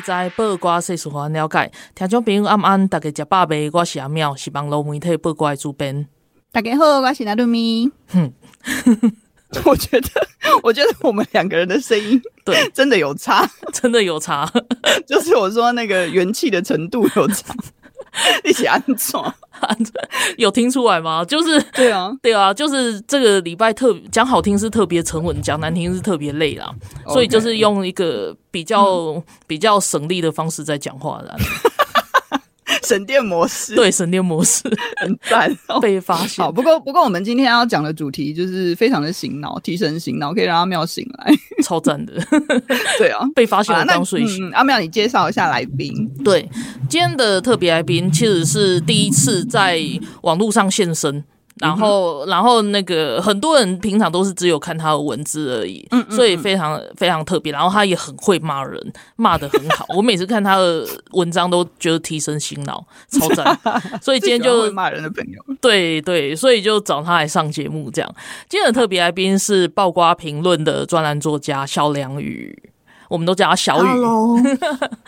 挂新闻，互你知；报挂世事，互咱了解。听众朋友，暗安，大家食饱未？我是阿妙，是网络媒体报挂的主编。大家好，我是阿鲁咪。哼，我觉得，我觉得我们两个人的声音 对真的有差，真的有差，就是我说那个元气的程度有差。一起安装，有听出来吗？就是 对啊，对啊，就是这个礼拜特讲好听是特别沉稳，讲难听是特别累啦。Okay. 所以就是用一个比较、嗯、比较省力的方式在讲话的。省电模式，对，省电模式很赞、哦，被发现。好，不过不过我们今天要讲的主题就是非常的醒脑，提神醒脑，可以让阿妙醒来，超赞的。对啊，被发现了刚睡醒。嗯、阿妙，你介绍一下来宾。对，今天的特别来宾其实是第一次在网络上现身。然后，然后那个很多人平常都是只有看他的文字而已，嗯，所以非常非常特别。然后他也很会骂人，骂的很好。我每次看他的文章都觉得提神醒脑，超赞。所以今天就会骂人的朋友，对对，所以就找他来上节目。这样，今天的特别来宾是爆瓜评论的专栏作家肖良宇，我们都叫他小雨。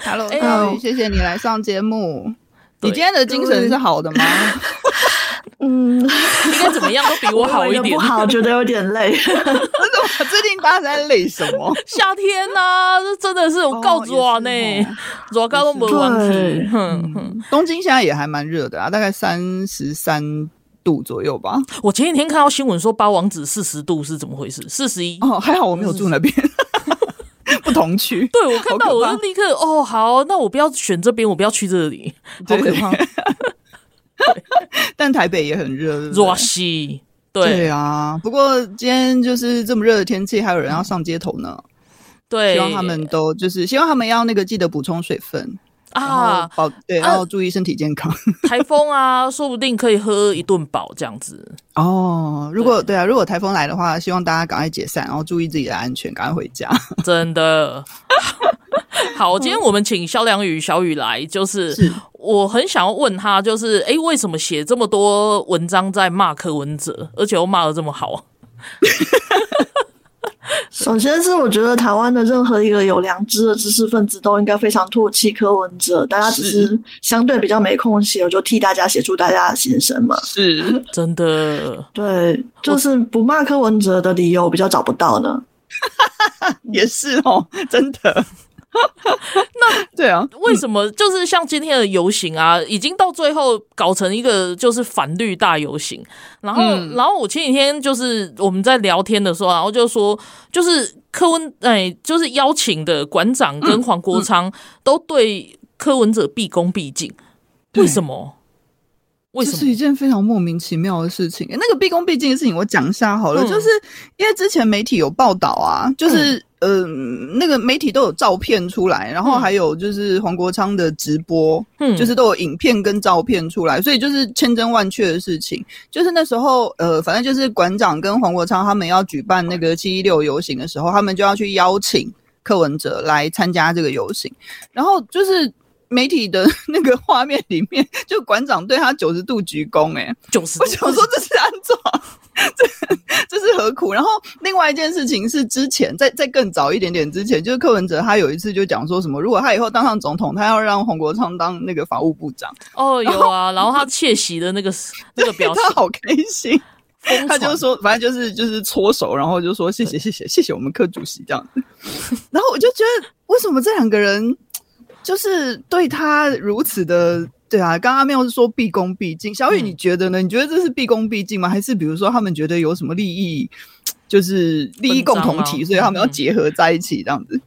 Hello，Hello，哎，谢谢你来上节目。你今天的精神是好的吗？嗯，应该怎么样都比我好一点。不好，觉得有点累。最近大家在累什么？夏天呐、啊，这真的是我告诉啊，呢，热高都没问题。哼哼，东京现在也还蛮热的啊，大概三十三度左右吧。我前几天看到新闻说八王子四十度是怎么回事？四十一哦，还好我没有住那边。不同区，对，我看到我就立刻哦，好，那我不要选这边，我不要去这里，好可怕。但台北也很热，热死，对啊。不过今天就是这么热的天气，还有人要上街头呢。对，希望他们都就是希望他们要那个记得补充水分啊，保对，然后注意身体健康。台风啊，说不定可以喝一顿饱这样子。哦，如果对，啊，如果台风来的话，希望大家赶快解散，然后注意自己的安全，赶快回家。真的。好，今天我们请萧良宇小雨来，就是，是我很想要问他，就是哎、欸，为什么写这么多文章在骂柯文哲，而且又骂的这么好？首先是我觉得台湾的任何一个有良知的知识分子都应该非常唾弃柯文哲，大家只是相对比较没空写，我就替大家写出大家的心声嘛。是真的，对，就是不骂柯文哲的理由比较找不到呢。也是哦，真的。那 对啊，为什么就是像今天的游行啊，已经到最后搞成一个就是反绿大游行？然后，嗯、然后我前几天就是我们在聊天的时候，然后就说，就是柯文哎，就是邀请的馆长跟黄国昌都对柯文哲毕恭毕敬，为什么？为什么？这是一件非常莫名其妙的事情。那个毕恭毕敬的事情，我讲一下好了，嗯、就是因为之前媒体有报道啊，就是。嗯呃，那个媒体都有照片出来，然后还有就是黄国昌的直播，嗯，就是都有影片跟照片出来，所以就是千真万确的事情。就是那时候，呃，反正就是馆长跟黄国昌他们要举办那个七一六游行的时候，他们就要去邀请柯文哲来参加这个游行，然后就是媒体的那个画面里面，就馆长对他九十度鞠躬，哎，九十度，我想说这是安怎？这这是何苦？然后另外一件事情是，之前在在更早一点点之前，就是柯文哲他有一次就讲说什么，如果他以后当上总统，他要让洪国昌当那个法务部长。哦，有啊，然后他窃喜的那个那个表情，他好开心。他就说，反正就是就是搓手，然后就说谢谢谢谢谢谢我们柯主席这样。然后我就觉得，为什么这两个人就是对他如此的？对啊，刚刚阿妙是说毕恭毕敬，小雨你觉得呢？嗯、你觉得这是毕恭毕敬吗？还是比如说他们觉得有什么利益，就是利益共同体，所以他们要结合在一起这样子？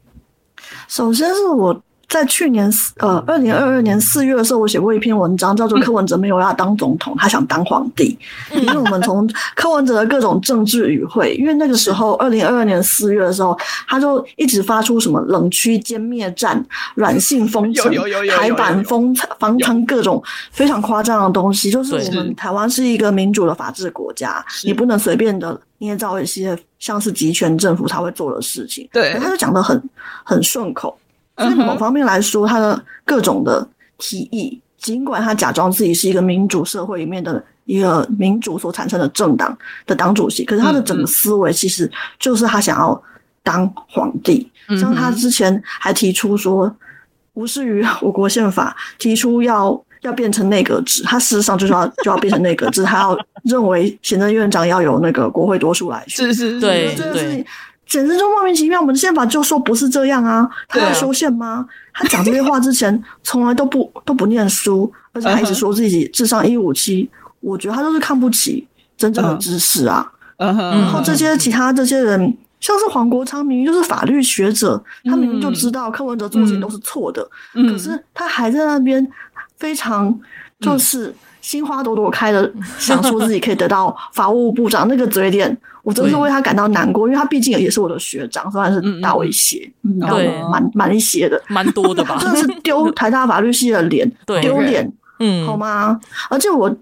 首先是我在去年四呃二零二二年四月的时候，我写过一篇文章，叫做《柯文哲没有要当总统，他想当皇帝》。因为我们从柯文哲的各种政治语汇，因为那个时候二零二二年四月的时候，他就一直发出什么冷区歼灭战、软性封城、台版封防城各种非常夸张的东西。就是我们台湾是一个民主的法治国家，你不能随便的捏造一些像是集权政府才会做的事情。对，他就讲的很很顺口。所以某方面来说，他的各种的提议，尽管他假装自己是一个民主社会里面的一个民主所产生的政党的党主席，可是他的整个思维其实就是他想要当皇帝。像他之前还提出说，无视于我国宪法，提出要要变成内阁制，他事实上就是要就要变成内阁制，他要认为行政院长要有那个国会多数来选。是是是，对对。简直就莫名其妙！我们的宪法就说不是这样啊，他要修宪吗？啊、他讲这些话之前从来都不都不念书，而且还一直说自己智商一五七。我觉得他就是看不起真正的知识啊。Uh huh. 然后这些其他这些人，像是黄国昌，明明就是法律学者，他明明就知道柯文哲做的事情都是错的，嗯、可是他还在那边非常就是心花朵朵开的，想说自己可以得到法务部长那个嘴脸。我真是为他感到难过，因为他毕竟也是我的学长，虽然是大我一些，然后蛮蛮一些的，蛮多的吧。真的是丢台大法律系的脸，丢脸，嗯，好吗？而且我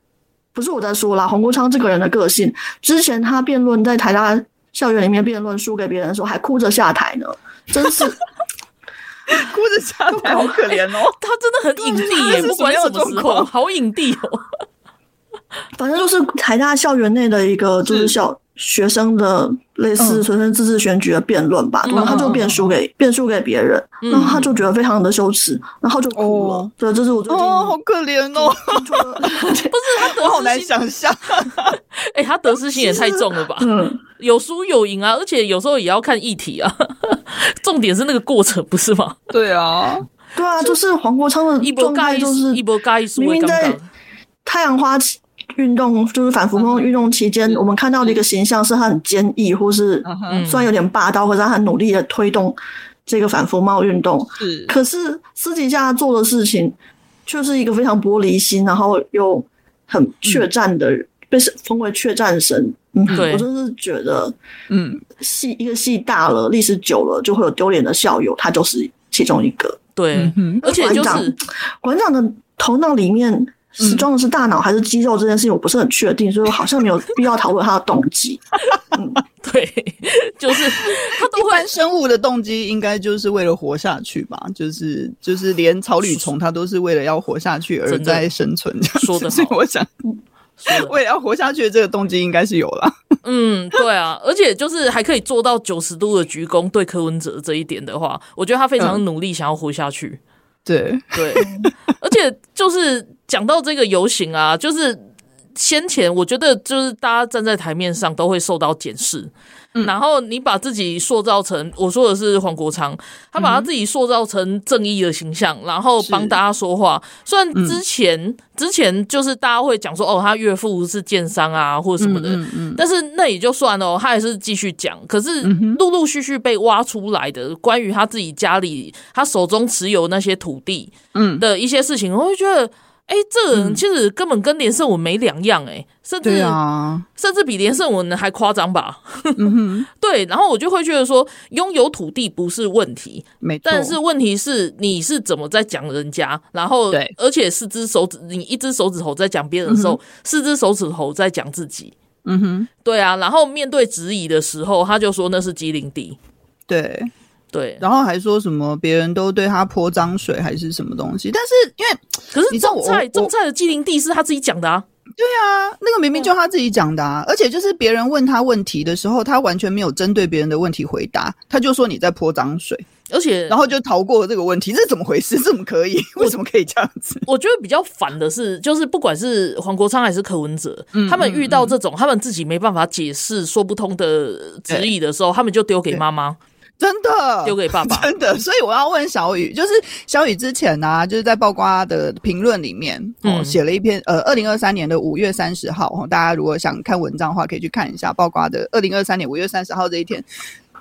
不是我在说啦，洪国昌这个人的个性，之前他辩论在台大校园里面辩论输给别人的时候，还哭着下台呢，真是哭着下台，好可怜哦。他真的很影帝耶，不管什么时候，好影帝哦。反正就是台大校园内的一个，就是校。学生的类似学生自治选举的辩论吧，然后他就辩输给辩输给别人，然后他就觉得非常的羞耻，然后就哭了。对，这是我最近哦，好可怜哦，不是他得失心好难想象，哎，他得失心也太重了吧？嗯，有输有赢啊，而且有时候也要看议题啊，重点是那个过程，不是吗？对啊，对啊，就是黄国昌的状态就是一波尬一输，明明在太阳花运动就是反服贸运动期间，嗯、我们看到的一个形象是他很坚毅，或是虽然有点霸道，或者他很努力的推动这个反服贸运动。是，可是私底下做的事情却是一个非常玻璃心，然后又很怯战的，嗯、被封为怯战神。嗯，对我真是觉得，嗯，戏一个戏大了，历史久了就会有丢脸的校友，他就是其中一个。对，而且就是馆长的头脑里面。是装的是大脑还是肌肉这件事情，我不是很确定，所以我好像没有必要讨论他的动机。嗯，对，就是他都会。生物的动机应该就是为了活下去吧？就是就是连草履虫它都是为了要活下去而在生存。说的，所以我想，为了要活下去的这个动机应该是有了。嗯，对啊，而且就是还可以做到九十度的鞠躬对柯文哲这一点的话，我觉得他非常努力想要活下去。对。对，而且就是讲到这个游行啊，就是先前我觉得就是大家站在台面上都会受到检视。嗯、然后你把自己塑造成，我说的是黄国昌，他把他自己塑造成正义的形象，嗯、然后帮大家说话。虽然之前、嗯、之前就是大家会讲说，哦，他岳父是建商啊，或者什么的，嗯嗯嗯、但是那也就算了，他还是继续讲。可是陆陆续续被挖出来的关于他自己家里他手中持有那些土地的一些事情，我会觉得。哎，这其实根本跟连胜文没两样，哎，甚至啊，甚至比连胜文还夸张吧？嗯、对，然后我就会觉得说，拥有土地不是问题，没错，但是问题是你是怎么在讲人家，然后对，而且四只手指，你一只手指头在讲别人的时候，嗯、四只手指头在讲自己，嗯哼，对啊，然后面对质疑的时候，他就说那是机灵地，对。对，然后还说什么别人都对他泼脏水还是什么东西？但是因为可是种菜种菜的畸零地是他自己讲的啊。对啊，那个明明就他自己讲的啊，而且就是别人问他问题的时候，他完全没有针对别人的问题回答，他就说你在泼脏水，而且然后就逃过了这个问题，这是怎么回事？怎么可以？为什么可以这样子？我觉得比较烦的是，就是不管是黄国昌还是柯文哲，嗯、他们遇到这种、嗯、他们自己没办法解释、说不通的质疑的时候，他们就丢给妈妈。真的丢给爸爸，真的，所以我要问小雨，就是小雨之前呢、啊，就是在曝光的评论里面，哦，写了一篇，呃，二零二三年的五月三十号，大家如果想看文章的话，可以去看一下曝光的二零二三年五月三十号这一天，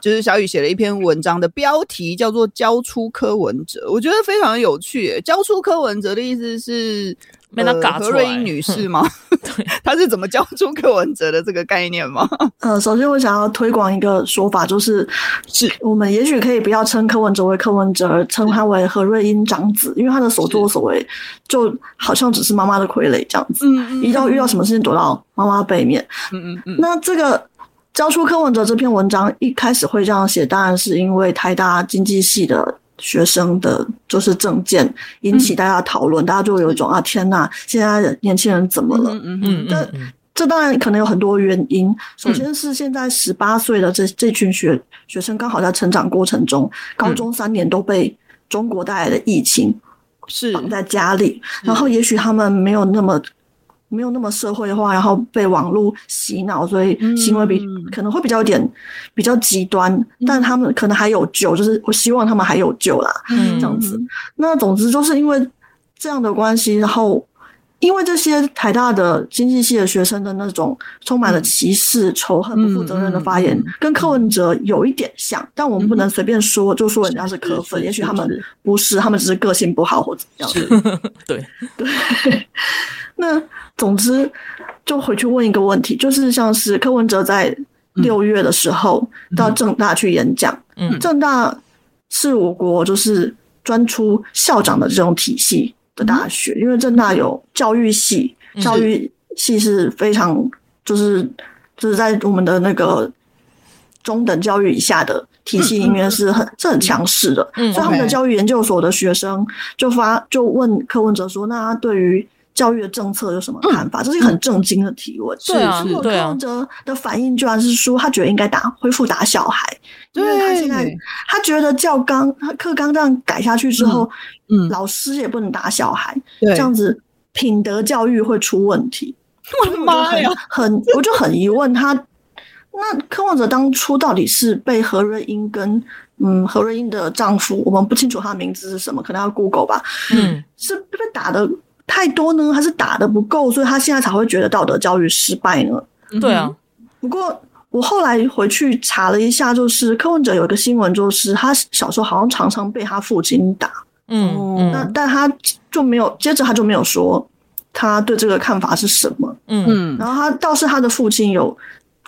就是小雨写了一篇文章的标题叫做“交出柯文哲”，我觉得非常有趣。交出柯文哲的意思是。被他嘎出来，何瑞英女士吗？对，她是怎么教出柯文哲的这个概念吗？呃，首先我想要推广一个说法，就是是我们也许可以不要称柯文哲为柯文哲，而称他为何瑞英长子，因为他的所作所为就好像只是妈妈的傀儡这样子。嗯嗯，一到遇到什么事情躲到妈妈背面。嗯嗯嗯。那这个教出柯文哲这篇文章一开始会这样写，当然是因为台大经济系的。学生的就是证件引起大家讨论，嗯、大家就有一种啊天呐，现在年轻人怎么了？嗯嗯，但这当然可能有很多原因。首先是现在十八岁的这这群学学生刚好在成长过程中，高中三年都被中国带来的疫情是绑在家里，然后也许他们没有那么。没有那么社会化，然后被网络洗脑，所以行为比、嗯、可能会比较有点比较极端，嗯、但他们可能还有救，就是我希望他们还有救啦，嗯、这样子。那总之就是因为这样的关系，然后因为这些台大的经济系的学生的那种充满了歧视、嗯、仇恨、不负责任的发言，嗯、跟柯文哲有一点像，但我们不能随便说，就说人家是柯粉，也许他们不是，他们只是个性不好或者怎样。对。对，那。总之，就回去问一个问题，就是像是柯文哲在六月的时候到政大去演讲，嗯，政大是我国就是专出校长的这种体系的大学，因为正大有教育系，教育系是非常就是就是在我们的那个中等教育以下的体系里面是很是很强势的，所以他们的教育研究所的学生就发就问柯文哲说，那他对于教育的政策有什么看法？嗯、这是一个很正经的提问。对啊，柯文哲的反应居然是说，他觉得应该打恢复打小孩，因为他现在他觉得教纲课纲这样改下去之后，嗯，嗯老师也不能打小孩，这样子品德教育会出问题。我的妈呀，很我就很疑问他，那柯文哲当初到底是被何瑞英跟嗯何瑞英的丈夫，我们不清楚他的名字是什么，可能要 Google 吧，嗯，是被打的。太多呢，还是打的不够，所以他现在才会觉得道德教育失败呢？对啊。不过我后来回去查了一下，就是柯文哲有一个新闻，就是他小时候好像常常被他父亲打。嗯，那但他就没有，接着他就没有说他对这个看法是什么。嗯，然后他倒是他的父亲有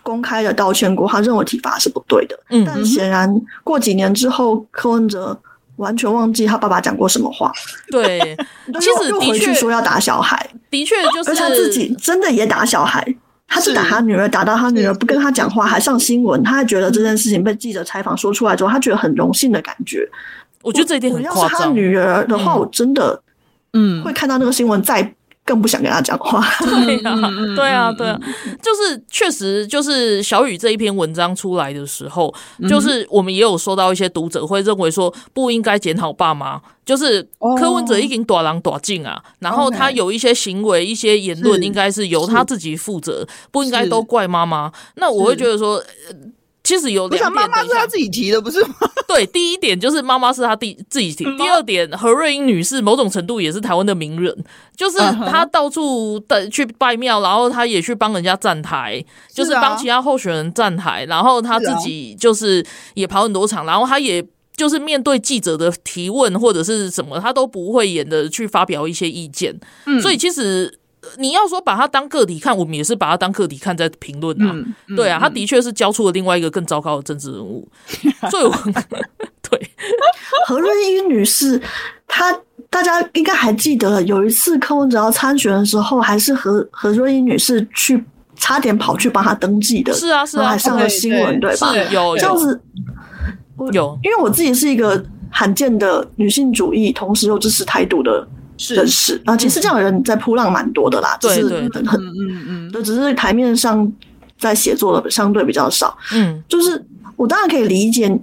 公开的道歉过，他认为体罚是不对的。嗯，但显然过几年之后，柯文哲。完全忘记他爸爸讲过什么话。对，其实又回去说要打小孩，的确就是，而且他自己真的也打小孩，他是打他女儿，打到他女儿不跟他讲话，还上新闻，他还觉得这件事情被记者采访说出来之后，他觉得很荣幸的感觉。我觉得这一点很夸张。要是他女儿的话，我真的，嗯，会看到那个新闻再。更不想跟他讲话。对啊，对啊，对啊，就是确实，就是小雨这一篇文章出来的时候，就是我们也有收到一些读者会认为说不应该检讨爸妈，就是柯文哲已经大人大种啊，然后他有一些行为、一些言论，应该是由他自己负责，不应该都怪妈妈。那我会觉得说。其实有两点，妈妈是他自己提的，不是吗？对，第一点就是妈妈是他第自己提。第二点，何瑞英女士某种程度也是台湾的名人，就是她到处的去拜庙，然后她也去帮人家站台，就是帮其他候选人站台，然后她自己就是也跑很多场，然后她也就是面对记者的提问或者是什么，她都不会演的去发表一些意见。所以其实。你要说把他当个体看，我们也是把他当个体看在评论啊。嗯嗯、对啊，他的确是交出了另外一个更糟糕的政治人物。所以我，对何润英女士，她大家应该还记得，有一次柯文哲要参选的时候，还是何何润英女士去差点跑去帮他登记的。是啊，是啊，还上了新闻，对，对吧？有这样子，有，因为我自己是一个罕见的女性主义，同时又支持台独的。认识啊，其实这样的人在扑浪蛮多的啦，就是很很嗯嗯，就只是台面上在写作的相对比较少。嗯，就是我当然可以理解，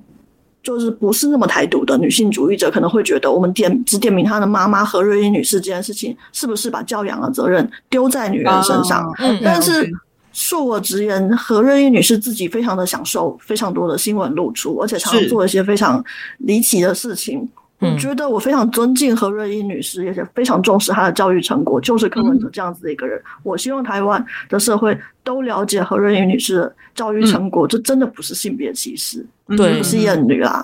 就是不是那么台独的女性主义者可能会觉得，我们点只点名她的妈妈何瑞英女士这件事情，是不是把教养的责任丢在女人身上？嗯，但是恕我直言，何瑞英女士自己非常的享受非常多的新闻露出，而且常常做一些非常离奇的事情。我觉得我非常尊敬何瑞英女士，也是非常重视她的教育成果，就是柯文哲这样子的一个人。嗯、我希望台湾的社会都了解何瑞英女士的教育成果，这、嗯、真的不是性别歧视，对，不是厌女啊。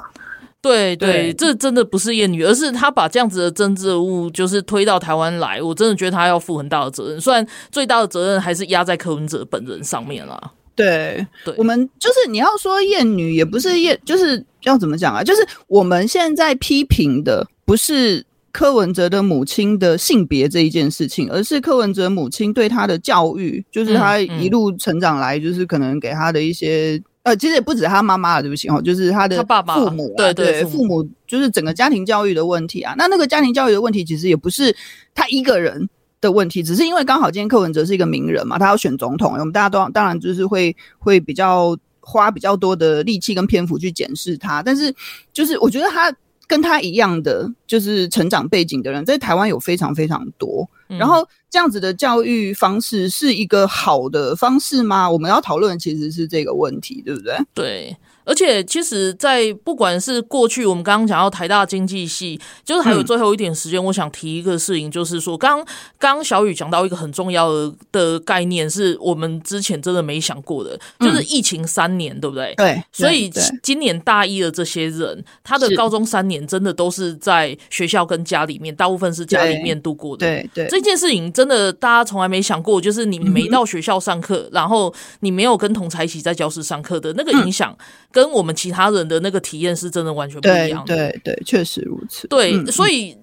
对对，这真的不是厌女，而是他把这样子的政治物就是推到台湾来，我真的觉得他要负很大的责任。虽然最大的责任还是压在柯文哲本人上面啦。对，对，我们就是你要说厌女，也不是厌，就是要怎么讲啊？就是我们现在批评的不是柯文哲的母亲的性别这一件事情，而是柯文哲母亲对他的教育，就是他一路成长来，就是可能给他的一些。呃，其实也不止他妈妈了，对不起哦，就是他的父母，他爸爸对对，对，父母就是整个家庭教育的问题啊。那那个家庭教育的问题，其实也不是他一个人的问题，只是因为刚好今天柯文哲是一个名人嘛，他要选总统，我们大家都当然就是会会比较花比较多的力气跟篇幅去检视他。但是就是我觉得他跟他一样的就是成长背景的人，在台湾有非常非常多。然后这样子的教育方式是一个好的方式吗？我们要讨论其实是这个问题，对不对？对。而且，其实，在不管是过去我们刚刚讲到台大经济系，就是还有最后一点时间，我想提一个事情，就是说，刚刚小雨讲到一个很重要的的概念，是我们之前真的没想过的，就是疫情三年，对不对？对。所以今年大一的这些人，他的高中三年真的都是在学校跟家里面，大部分是家里面度过的。对对。这件事情真的大家从来没想过，就是你没到学校上课，然后你没有跟同才一起在教室上课的那个影响。跟我们其他人的那个体验是真的完全不一样的，对对，对，确实如此。对，嗯、所以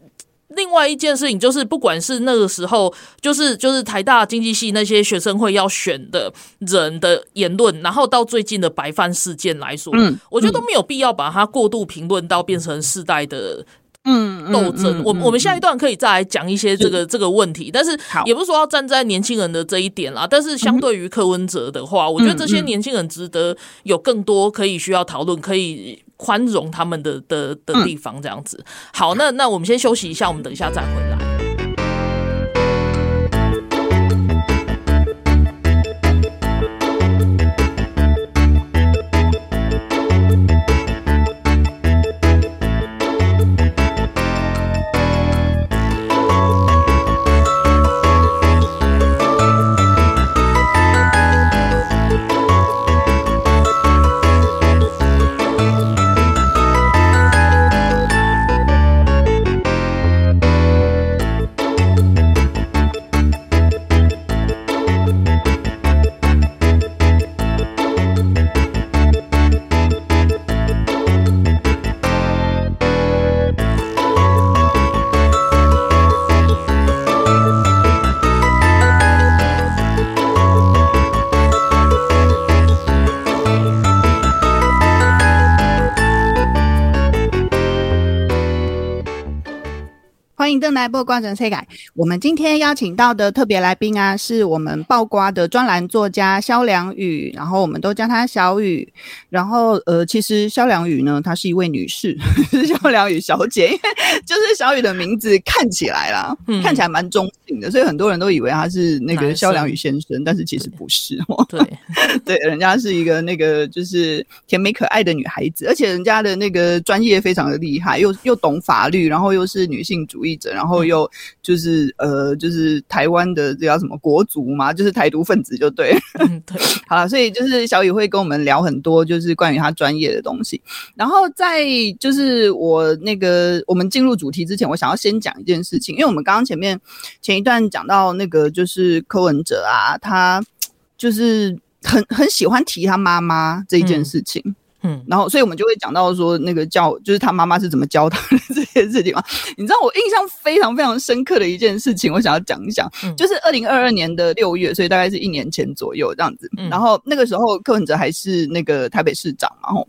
另外一件事情就是，不管是那个时候，就是就是台大经济系那些学生会要选的人的言论，然后到最近的白饭事件来说，嗯，我觉得都没有必要把它过度评论到变成世代的。嗯，斗争。我我们下一段可以再来讲一些这个这个问题，但是也不是说要站在年轻人的这一点啦。但是相对于柯文哲的话，我觉得这些年轻人值得有更多可以需要讨论、可以宽容他们的的的地方。这样子，好，那那我们先休息一下，我们等一下再回来。来报瓜整谁改？我们今天邀请到的特别来宾啊，是我们报瓜的专栏作家萧良宇，然后我们都叫她小雨。然后呃，其实萧良宇呢，她是一位女士，是 萧良宇小姐，因 为就是小雨的名字看起来啦，嗯、看起来蛮中性的，所以很多人都以为她是那个萧良宇先生，但是其实不是哦。对 对，人家是一个那个就是甜美可爱的女孩子，而且人家的那个专业非常的厉害，又又懂法律，然后又是女性主义者。然后又就是呃，就是台湾的这叫什么国族嘛，就是台独分子就对。嗯，对。好了，所以就是小雨会跟我们聊很多，就是关于他专业的东西。然后在就是我那个我们进入主题之前，我想要先讲一件事情，因为我们刚刚前面前一段讲到那个就是柯文哲啊，他就是很很喜欢提他妈妈这一件事情。嗯嗯，然后，所以我们就会讲到说，那个教就是他妈妈是怎么教他的这件事情嘛。你知道我印象非常非常深刻的一件事情，我想要讲一讲，嗯、就是二零二二年的六月，所以大概是一年前左右这样子。嗯、然后那个时候柯文哲还是那个台北市长嘛，然后，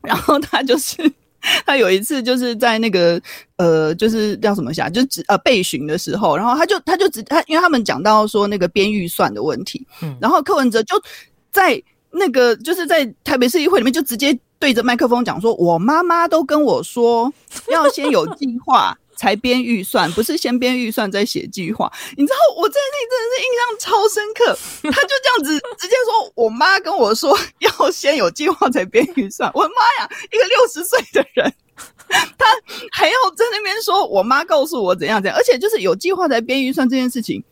然后他就是 他有一次就是在那个呃，就是叫什么下，就只呃备询的时候，然后他就他就只他，因为他们讲到说那个编预算的问题，嗯，然后柯文哲就在。那个就是在台北市议会里面，就直接对着麦克风讲说：“我妈妈都跟我说，要先有计划，才编预算，不是先编预算再写计划。你知道我这件事情真的是印象超深刻。他就这样子直接说，我妈跟我说要先有计划才编预算。我的妈呀，一个六十岁的人，他还要在那边说，我妈告诉我怎样怎样，而且就是有计划才编预算这件事情，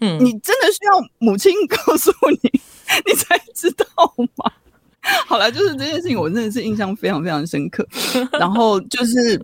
嗯，你真的需要母亲告诉你，你才知道吗？好了，就是这件事情，我真的是印象非常非常深刻。然后就是，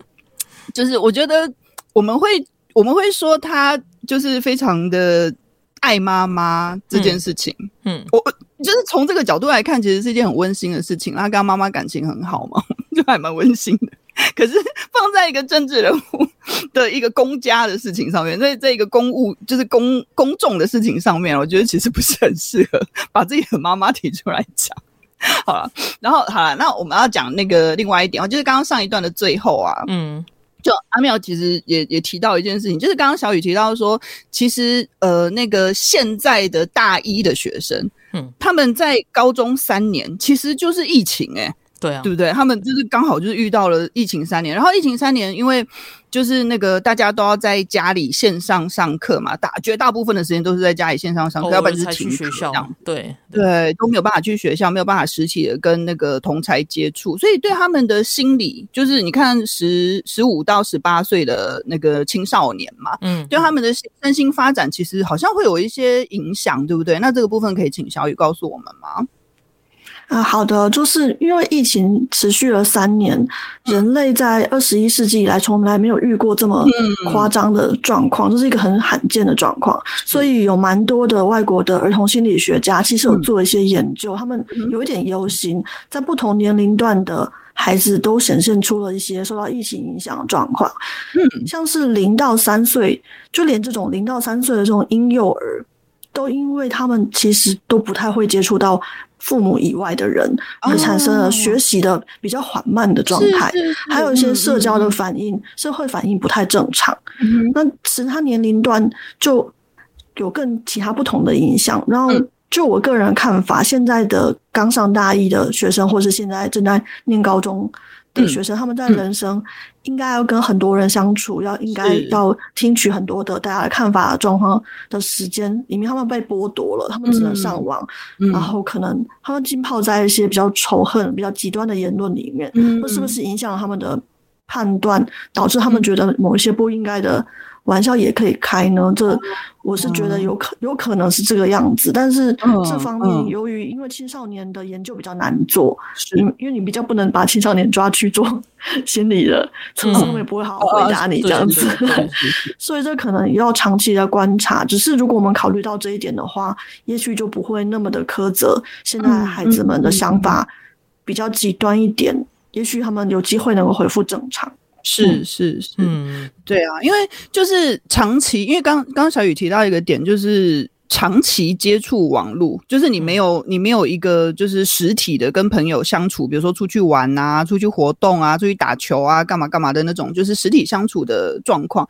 就是我觉得我们会我们会说他就是非常的爱妈妈这件事情。嗯，嗯我就是从这个角度来看，其实是一件很温馨的事情。他跟他妈妈感情很好嘛，就还蛮温馨的。可是 放在一个政治人物的一个公家的事情上面，在这一个公务就是公公众的事情上面，我觉得其实不是很适合把自己的妈妈提出来讲。好了，然后好了，那我们要讲那个另外一点哦，就是刚刚上一段的最后啊，嗯，就阿妙其实也也提到一件事情，就是刚刚小雨提到说，其实呃，那个现在的大一的学生，嗯，他们在高中三年其实就是疫情诶、欸。对啊，对不对？他们就是刚好就是遇到了疫情三年，然后疫情三年，因为就是那个大家都要在家里线上上课嘛，大绝大部分的时间都是在家里线上上课，要不然就是停学校，对对，对，都没有办法去学校，没有办法实体的跟那个同才接触，所以对他们的心理，就是你看十十五到十八岁的那个青少年嘛，嗯，对他们的身心发展其实好像会有一些影响，对不对？那这个部分可以请小雨告诉我们吗？啊，好的，就是因为疫情持续了三年，人类在二十一世纪以来从来没有遇过这么夸张的状况，这是一个很罕见的状况，所以有蛮多的外国的儿童心理学家其实有做一些研究，他们有一点忧心，在不同年龄段的孩子都显现出了一些受到疫情影响的状况，嗯，像是零到三岁，就连这种零到三岁的这种婴幼儿，都因为他们其实都不太会接触到。父母以外的人，而产生了学习的比较缓慢的状态，还有一些社交的反应、社会反应不太正常。那其他年龄段就有更其他不同的影响。然后，就我个人看法，现在的刚上大一的学生，或是现在正在念高中。的学生，他们在人生应该要跟很多人相处，要应该要听取很多的大家的看法状况的时间里面，他们被剥夺了，他们只能上网，然后可能他们浸泡在一些比较仇恨、比较极端的言论里面，那是不是。影响了他们的判断，导致他们觉得某一些不应该的玩笑也可以开呢？这我是觉得有可有可能是这个样子，但是这方面由于因为青少年的研究比较难做，因因为你比较不能把青少年抓去做 心理的测试，他们也不会好好回答你这样子，所以这可能要长期的观察。只是如果我们考虑到这一点的话，也许就不会那么的苛责现在孩子们的想法比较极端一点，也许他们有机会能够恢复正常。是是是，嗯，对啊，因为就是长期，因为刚刚小雨提到一个点，就是长期接触网络，就是你没有你没有一个就是实体的跟朋友相处，比如说出去玩啊、出去活动啊、出去打球啊、干嘛干嘛的那种，就是实体相处的状况，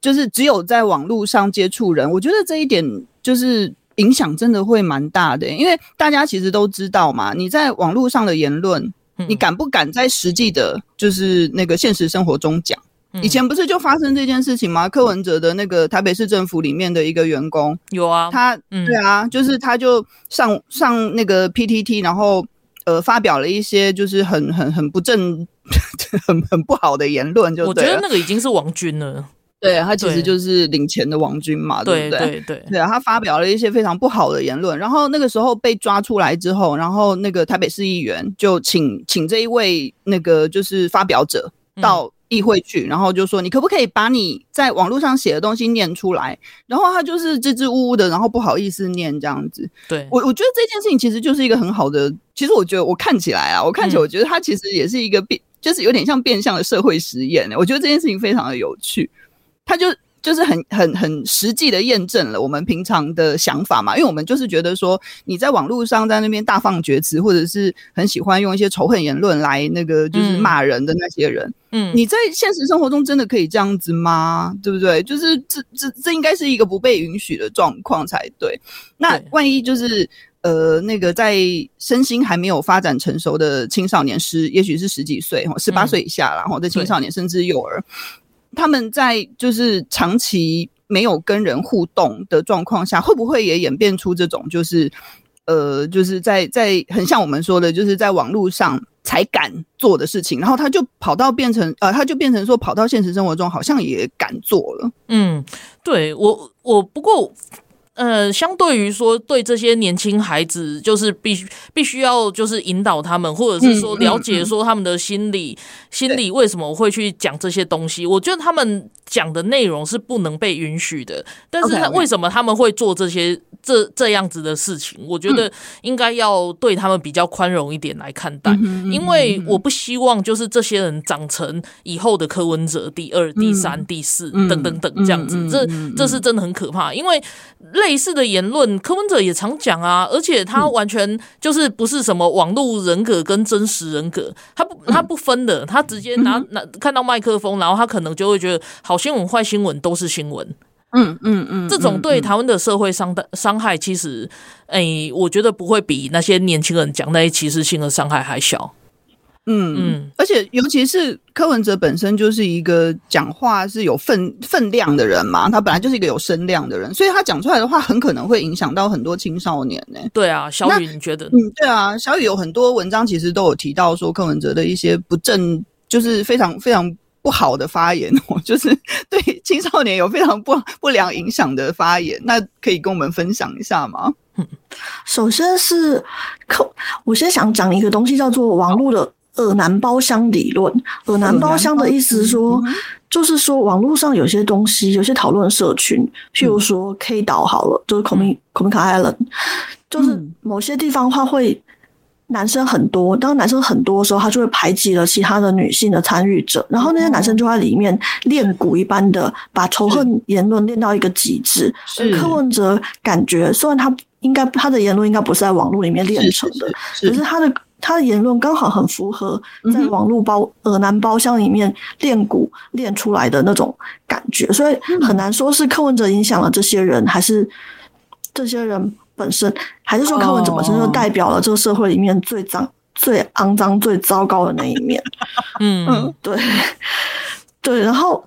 就是只有在网络上接触人，我觉得这一点就是影响真的会蛮大的，因为大家其实都知道嘛，你在网络上的言论。你敢不敢在实际的，就是那个现实生活中讲？以前不是就发生这件事情吗？柯文哲的那个台北市政府里面的一个员工，有啊，他，对啊，就是他就上上那个 PTT，然后呃发表了一些就是很很很不正、很很不好的言论，就。我觉得那个已经是王军了。对，他其实就是领钱的王军嘛，对，对不对？对对对，对啊，他发表了一些非常不好的言论，然后那个时候被抓出来之后，然后那个台北市议员就请请这一位那个就是发表者到议会去，嗯、然后就说你可不可以把你在网络上写的东西念出来？然后他就是支支吾吾的，然后不好意思念这样子。对，我我觉得这件事情其实就是一个很好的，其实我觉得我看起来啊，我看起来我觉得他其实也是一个变，嗯、就是有点像变相的社会实验。我觉得这件事情非常的有趣。他就就是很很很实际的验证了我们平常的想法嘛，因为我们就是觉得说你在网络上在那边大放厥词，或者是很喜欢用一些仇恨言论来那个就是骂人的那些人，嗯，你在现实生活中真的可以这样子吗？对不对？就是这这这应该是一个不被允许的状况才对。那万一就是呃那个在身心还没有发展成熟的青少年，十也许是十几岁哈，十八岁以下啦，然后的青少年甚至幼儿。他们在就是长期没有跟人互动的状况下，会不会也演变出这种就是呃，就是在在很像我们说的，就是在网络上才敢做的事情，然后他就跑到变成呃，他就变成说跑到现实生活中好像也敢做了。嗯，对我我不过。呃，相对于说，对这些年轻孩子，就是必须必须要就是引导他们，或者是说了解说他们的心理、嗯嗯嗯、心理为什么会去讲这些东西。我觉得他们讲的内容是不能被允许的，但是他为什么他们会做这些？这这样子的事情，我觉得应该要对他们比较宽容一点来看待，嗯、因为我不希望就是这些人长成以后的柯文哲第二、第三、嗯、第四等等等这样子，嗯、这这是真的很可怕。因为类似的言论，柯文哲也常讲啊，而且他完全就是不是什么网络人格跟真实人格，他不他不分的，他直接拿拿看到麦克风，然后他可能就会觉得好新闻、坏新闻都是新闻。嗯嗯嗯，这种对台湾的社会伤的伤害，其实，哎、欸，我觉得不会比那些年轻人讲那些歧视性的伤害还小。嗯嗯，而且尤其是柯文哲本身就是一个讲话是有分分量的人嘛，他本来就是一个有声量的人，所以他讲出来的话很可能会影响到很多青少年呢、欸。对啊，小雨，你觉得？嗯，对啊，小雨有很多文章其实都有提到说柯文哲的一些不正，就是非常非常。不好的发言哦，就是对青少年有非常不不良影响的发言，那可以跟我们分享一下吗？首先是，我先想讲一个东西，叫做网络的“尔南包厢理论”。尔南包厢的意思是说，就是说网络上有些东西，有些讨论社群，譬如说 K 岛好了，就是 Komi Komika Island，就是某些地方的话会。男生很多，当男生很多的时候，他就会排挤了其他的女性的参与者，然后那些男生就在里面练鼓一般的把仇恨言论练到一个极致。而柯文哲感觉，虽然他应该他的言论应该不是在网络里面练成的，是是是是，可是他的他的言论刚好很符合在网络包呃男包厢里面练鼓练出来的那种感觉，所以很难说是柯文哲影响了这些人，还是这些人。本身还是说柯文哲本身就代表了这个社会里面最脏、最肮脏、最糟糕的那一面。嗯，对，对。然后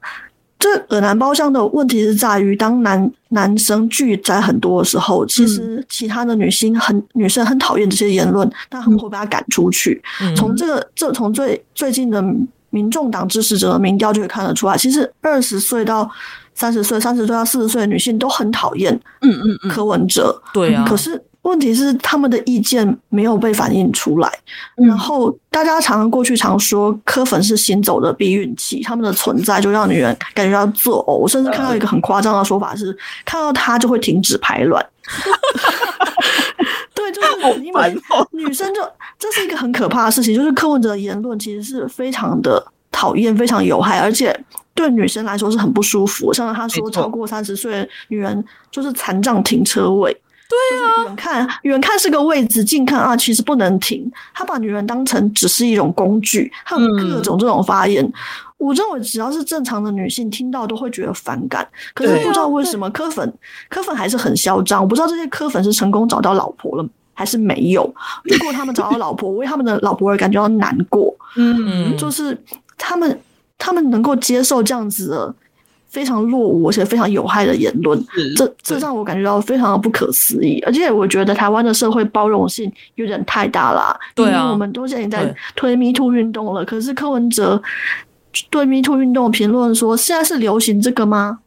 这尔南包厢的问题是在于，当男男生聚在很多的时候，其实其他的女性很女生很讨厌这些言论，但他们会把他赶出去。从这个这从最最近的民众党支持者的民调就可以看得出来，其实二十岁到。三十岁、三十岁到四十岁的女性都很讨厌，嗯嗯，柯文哲，对啊。可是问题是，他们的意见没有被反映出来。然后大家常常过去常说，柯粉是行走的避孕器，他们的存在就让女人感觉到作呕。我甚至看到一个很夸张的说法是，看到他就会停止排卵。对，就是因为女生就这是一个很可怕的事情，就是柯文哲的言论其实是非常的讨厌、非常有害，而且。对女生来说是很不舒服，像他说，超过三十岁的女人就是残障停车位。对啊，远看远看是个位置，近看啊，其实不能停。他把女人当成只是一种工具，还有各种这种发言。嗯、我认为只要是正常的女性听到都会觉得反感。可是不知道为什么柯粉柯粉还是很嚣张。我不知道这些柯粉是成功找到老婆了还是没有。如果他们找到老婆，我为他们的老婆而感觉到难过。嗯，就是他们。他们能够接受这样子的非常落伍而且非常有害的言论，这这让我感觉到非常的不可思议。而且我觉得台湾的社会包容性有点太大了。对啊，我们都现在在推 Me Too 运动了，可是柯文哲对 Me Too 运动评论说：“现在是流行这个吗？”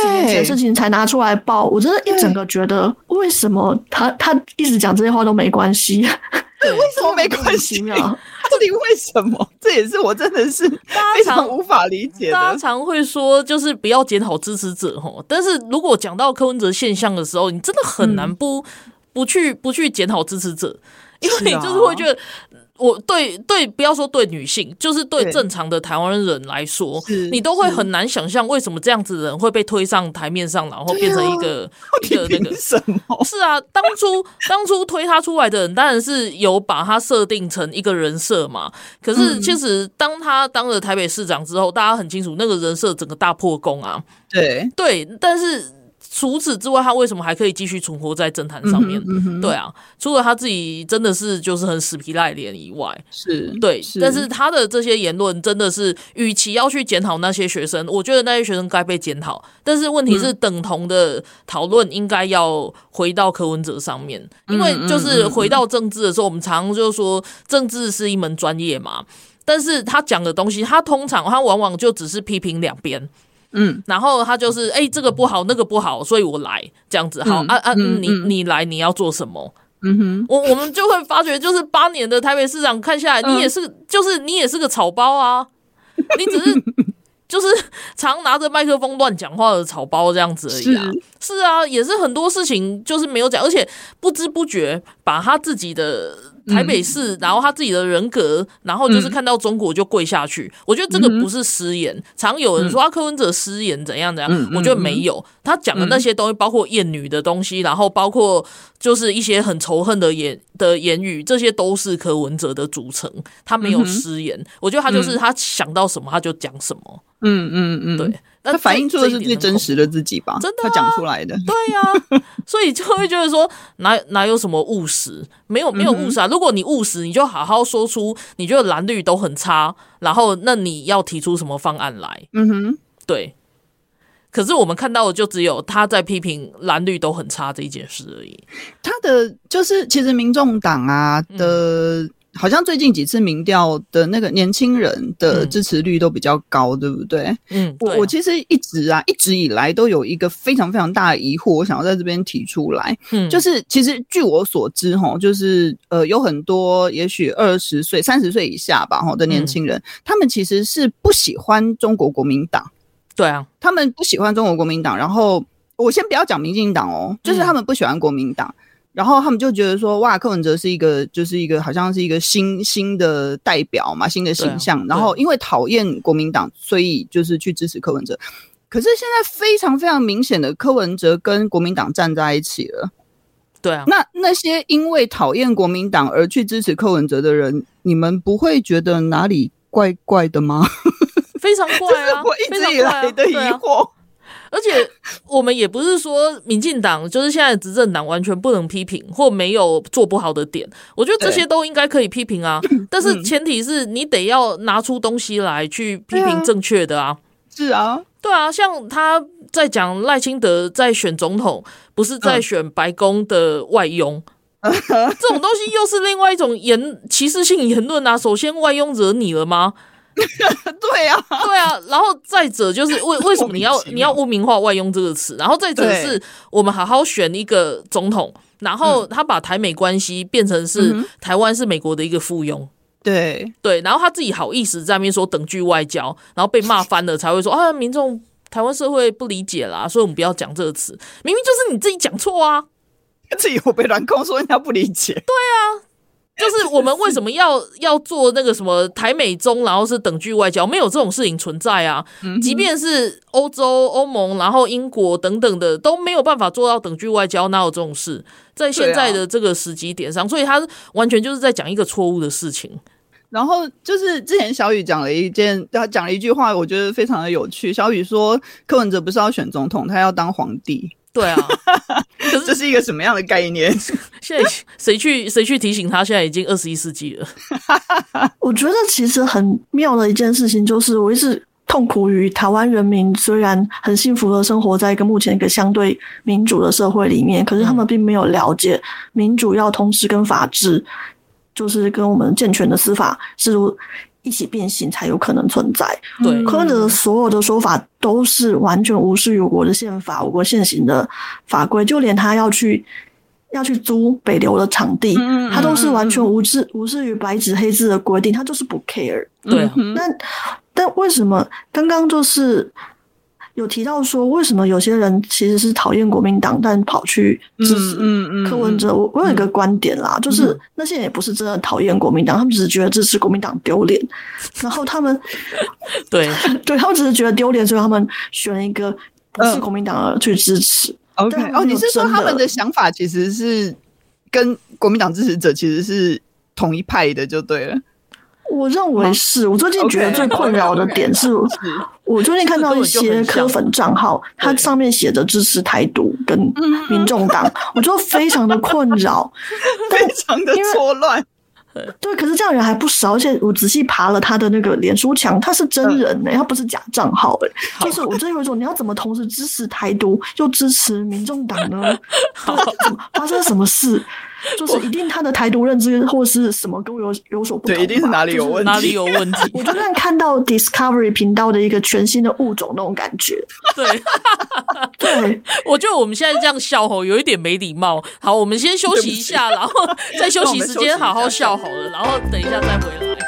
几年前的事情才拿出来报，我真的一整个觉得，为什么他他一直讲这些话都没关系？对，为什么没关系啊？到底为什么？这也是我真的是非常无法理解的。大家常会说，就是不要检讨支持者哦。但是如果讲到柯文哲现象的时候，你真的很难不、嗯、不去不去检讨支持者，因为你就是会觉得。我对对，不要说对女性，就是对正常的台湾人来说，你都会很难想象为什么这样子的人会被推上台面上，然后变成一个、啊、一个那个什么？是啊，当初当初推他出来的人当然是有把他设定成一个人设嘛。可是其实当他当了台北市长之后，大家很清楚那个人设整个大破功啊。对对，但是。除此之外，他为什么还可以继续存活在政坛上面？嗯嗯、对啊，除了他自己真的是就是很死皮赖脸以外，是对是，但是他的这些言论真的是，与其要去检讨那些学生，我觉得那些学生该被检讨。但是问题是，等同的讨论应该要回到柯文哲上面，因为就是回到政治的时候，我们常常就说政治是一门专业嘛。但是他讲的东西，他通常他往往就只是批评两边。嗯，然后他就是哎、欸，这个不好，那个不好，所以我来这样子。好、嗯、啊啊，你你来，你要做什么？嗯哼，我我们就会发觉，就是八年的台北市长看下来，你也是，嗯、就是你也是个草包啊，你只是就是常拿着麦克风乱讲话的草包这样子而已啊。是，是啊，也是很多事情就是没有讲，而且不知不觉把他自己的。台北市，然后他自己的人格，然后就是看到中国就跪下去。我觉得这个不是失言，常有人说啊，柯文哲失言怎样怎样，我觉得没有。他讲的那些东西，包括厌女的东西，然后包括就是一些很仇恨的言的言语，这些都是柯文哲的组成。他没有失言，我觉得他就是他想到什么他就讲什么。嗯嗯嗯，对。他反映出的是最真实的自己吧？真的，他讲出来的。对呀、啊，所以就会觉得说，哪哪有什么务实？没有没有务实啊！如果你务实，你就好好说出你觉得蓝绿都很差，然后那你要提出什么方案来？嗯哼，对。可是我们看到的就只有他在批评蓝绿都很差这一件事而已。他的就是其实民众党啊的。嗯好像最近几次民调的那个年轻人的支持率都比较高，嗯、对不对？嗯，我我其实一直啊，一直以来都有一个非常非常大的疑惑，我想要在这边提出来。嗯，就是其实据我所知，哈，就是呃，有很多也许二十岁、三十岁以下吧，哈的年轻人，嗯，他们其实是不喜欢中国国民党。对啊，他们不喜欢中国国民党。然后我先不要讲民进党哦，就是他们不喜欢国民党。嗯然后他们就觉得说，哇，柯文哲是一个，就是一个好像是一个新新的代表嘛，新的形象。啊、然后因为讨厌国民党，所以就是去支持柯文哲。可是现在非常非常明显的，柯文哲跟国民党站在一起了。对啊，那那些因为讨厌国民党而去支持柯文哲的人，你们不会觉得哪里怪怪的吗？非常怪啊！我一直以来的疑惑。而且我们也不是说民进党就是现在执政党完全不能批评或没有做不好的点，我觉得这些都应该可以批评啊。但是前提是你得要拿出东西来去批评正确的啊。是啊，对啊，像他在讲赖清德在选总统，不是在选白宫的外佣，这种东西又是另外一种言歧视性言论啊。首先，外佣惹你了吗？对啊，对啊，然后再者就是为 为什么你要你要污名化外佣这个词？然后再者是我们好好选一个总统，然后他把台美关系变成是台湾是美国的一个附庸，对。对，然后他自己好意思在那边说等距外交，然后被骂翻了才会说啊，民众台湾社会不理解啦，所以我们不要讲这个词，明明就是你自己讲错啊，自己有被乱控说人家不理解，对啊。就是我们为什么要要做那个什么台美中，然后是等距外交，没有这种事情存在啊！即便是欧洲、欧盟，然后英国等等的都没有办法做到等距外交，哪有这种事？在现在的这个时机点上，所以他完全就是在讲一个错误的事情。然后就是之前小雨讲了一件，他讲了一句话，我觉得非常的有趣。小雨说柯文哲不是要选总统，他要当皇帝。对啊，可是这是一个什么样的概念？现在谁去谁去提醒他？现在已经二十一世纪了。我觉得其实很妙的一件事情，就是我一直痛苦于台湾人民虽然很幸福的生活在一个目前一个相对民主的社会里面，可是他们并没有了解民主要同时跟法治，就是跟我们健全的司法制度一起变形才有可能存在。对，柯文哲所有的说法都是完全无视于我国的宪法、我国现行的法规，就连他要去要去租北流的场地，他都是完全无视无视于白纸黑字的规定，他就是不 care。对，那但为什么刚刚就是？有提到说，为什么有些人其实是讨厌国民党，但跑去支持柯文哲？我我有一个观点啦，就是那些人也不是真的讨厌国民党，他们只是觉得支持国民党丢脸，然后他们 对 对，他们只是觉得丢脸，所以他们选了一个不是国民党而去支持。OK，哦，你是说他们的想法其实是跟国民党支持者其实是同一派的，就对了。我认为是我最近觉得最困扰的点是，我最近看到一些科粉账号，它上面写着支持台独跟民众党，我就非常的困扰，非常的错乱。对，可是这样人还不少，而且我仔细爬了他的那个脸书墙，他是真人呢、欸，他不是假账号哎，就是我真有一种，你要怎么同时支持台独又支持民众党呢？发生什么事？就是一定他的台独认知或是什么跟我有有所不同，对，一定是哪里有问题，哪里有问题。我就算看到 Discovery 频道的一个全新的物种那种感觉。对，对，我觉得我们现在这样笑吼有一点没礼貌。好，我们先休息一下，然后在休息时间好好笑好了，然后等一下再回来。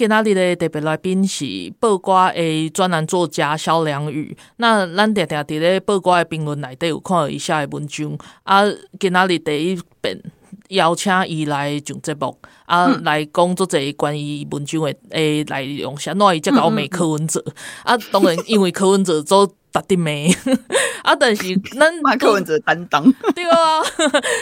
今仔日的特别来宾是报瓜的专栏作家萧良宇。那咱常常伫咧报瓜的评论内底有看到以下的文章啊。今仔日第一遍邀请伊来上节目啊，来讲做者关于文章的诶内容，相当于这个美柯文哲啊。当然，因为柯文哲做特定美 啊，但是咱 柯文哲担当。对啊。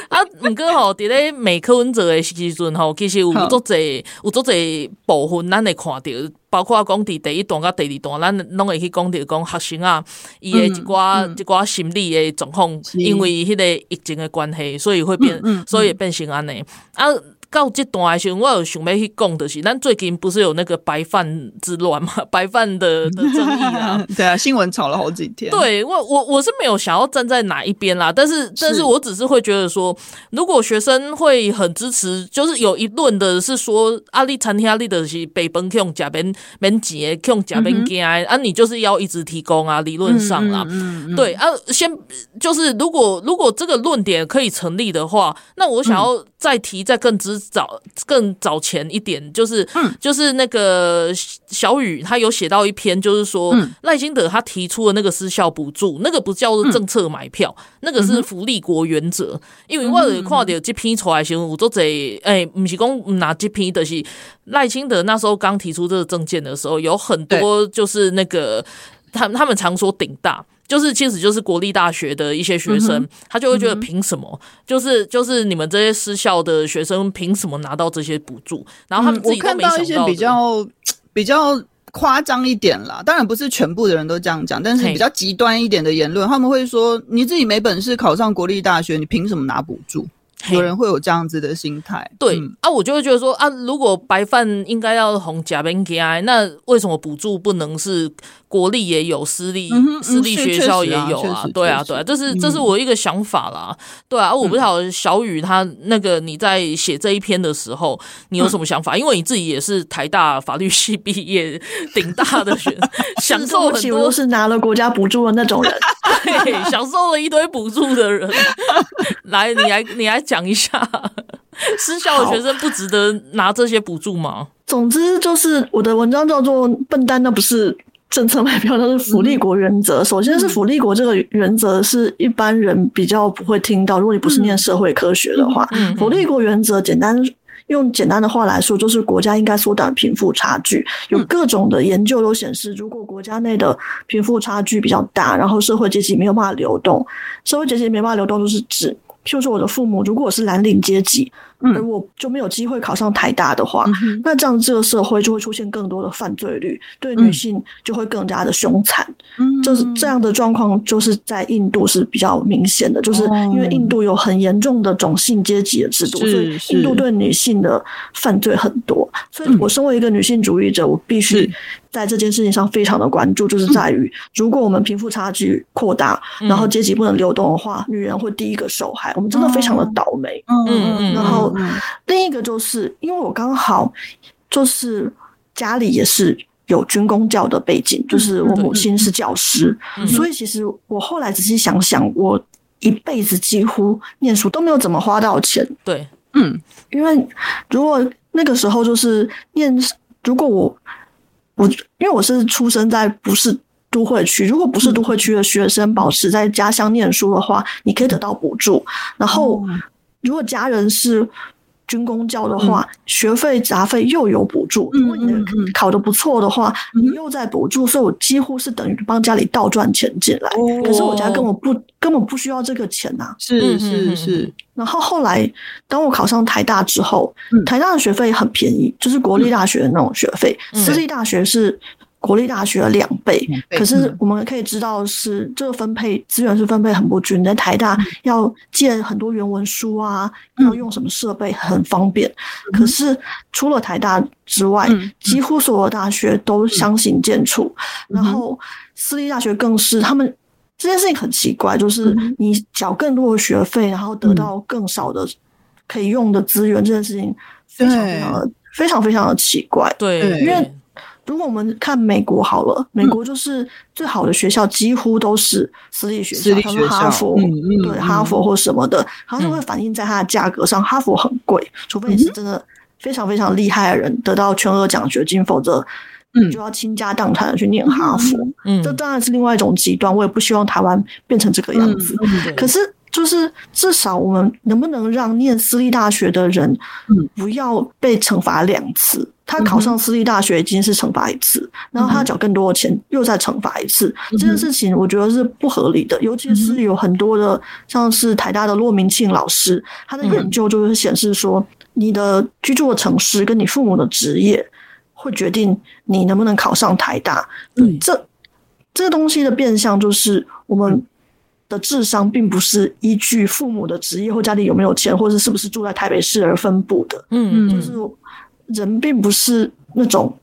啊，毋过吼，伫咧美柯文哲的时阵吼，其实有足侪有足侪部分，咱会看到，包括讲伫第一段甲第二段，咱拢会去讲着讲学生啊，伊的一寡、嗯嗯、一寡心理的状况，因为迄个疫情的关系，所以会变，所以会变成安尼。啊。到这段的时候，我有想要去讲的是，咱最近不是有那个白饭之乱嘛？白饭的的争议啊，对啊，新闻吵了好几天。对我，我我是没有想要站在哪一边啦，但是，但是我只是会觉得说，如果学生会很支持，就是有一论的是说，阿里餐厅阿里的是北奔用假边免钱，用假边给啊，你就是要一直提供啊，理论上啦，嗯嗯嗯、对啊，先就是如果如果这个论点可以成立的话，那我想要再提再更之。早更早前一点，就是、嗯、就是那个小雨，他有写到一篇，就是说赖、嗯、清德他提出的那个失效补助，那个不叫做政策买票，嗯、那个是福利国原则。嗯、因为我有看到这批出来时候，我做这哎，不是讲拿这批的是赖清德那时候刚提出这个政见的时候，有很多就是那个他他们常说顶大。就是，其实就是国立大学的一些学生，嗯、他就会觉得凭什么？嗯、就是就是你们这些私校的学生凭什么拿到这些补助？然后他们自己都没想到、嗯、我看到一些比较比较夸张一点啦，当然不是全部的人都这样讲，但是比较极端一点的言论，他们会说：你自己没本事考上国立大学，你凭什么拿补助？有人会有这样子的心态，对、嗯、啊，我就会觉得说啊，如果白饭应该要红甲边给啊，那为什么补助不能是国立也有，私立、嗯、私立学校也有啊？啊对啊，对啊，这是这是我一个想法啦。嗯、对啊，我不知道小雨他那个你在写这一篇的时候，你有什么想法？嗯、因为你自己也是台大法律系毕业，顶大的学生，享受很多是拿了国家补助的那种人，对，享受了一堆补助的人。来，你来，你来。讲一下，私校的学生不值得拿这些补助吗？总之就是我的文章叫做“笨蛋”，那不是政策买票，它是福利国原则。嗯、首先是福利国这个原则是一般人比较不会听到，如果你不是念社会科学的话，嗯、福利国原则简单用简单的话来说，就是国家应该缩短贫富差距。有各种的研究都显示，如果国家内的贫富差距比较大，然后社会阶级没有办法流动，社会阶级没办法流动，就是指。譬如说我的父母，如果我是蓝领阶级，而我就没有机会考上台大的话，嗯、那这样这个社会就会出现更多的犯罪率，对女性就会更加的凶残。嗯，就是。这样的状况，就是在印度是比较明显的，就是因为印度有很严重的种姓阶级的制度，所以印度对女性的犯罪很多。所以我身为一个女性主义者，我必须在这件事情上非常的关注，就是在于如果我们贫富差距扩大，然后阶级不能流动的话，女人会第一个受害。我们真的非常的倒霉。嗯嗯，然后。另一个就是因为我刚好就是家里也是有军公教的背景，就是我母亲是教师，所以其实我后来仔细想想，我一辈子几乎念书都没有怎么花到钱。对，嗯，因为如果那个时候就是念，如果我我因为我是出生在不是都会区，如果不是都会区的学生保持在家乡念书的话，你可以得到补助，然后。如果家人是军公教的话，嗯、学费杂费又有补助。如果你考得不错的话，嗯、你又在补助，所以我几乎是等于帮家里倒赚钱进来。哦、可是我家根本不根本不需要这个钱呐、啊。是是是。然后后来，当我考上台大之后，嗯、台大的学费很便宜，就是国立大学的那种学费。嗯、私立大学是。国立大学的两倍，可是我们可以知道是这个分配资源是分配很不均。在台大要借很多原文书啊，要用什么设备很方便。可是除了台大之外，几乎所有大学都相形见绌。然后私立大学更是，他们这件事情很奇怪，就是你缴更多的学费，然后得到更少的可以用的资源，这件事情非常非常的非常非常的奇怪。对，因为。如果我们看美国好了，美国就是最好的学校几乎都是私立学校，像是哈佛，嗯嗯、对哈佛或什么的，它是会反映在它的价格上。哈佛很贵，除非你是真的非常非常厉害的人，得到全额奖学金，否则你就要倾家荡产的去念哈佛。嗯，这当然是另外一种极端，我也不希望台湾变成这个样子。可是，就是至少我们能不能让念私立大学的人，不要被惩罚两次？他考上私立大学已经是惩罚一次，然后他要缴更多的钱，又再惩罚一次，这件事情我觉得是不合理的。尤其是有很多的，像是台大的骆明庆老师，他的研究就是显示说，你的居住的城市跟你父母的职业会决定你能不能考上台大。嗯，这这个东西的变相就是我们的智商并不是依据父母的职业或家里有没有钱，或者是不是住在台北市而分布的。嗯嗯，就是。人并不是那种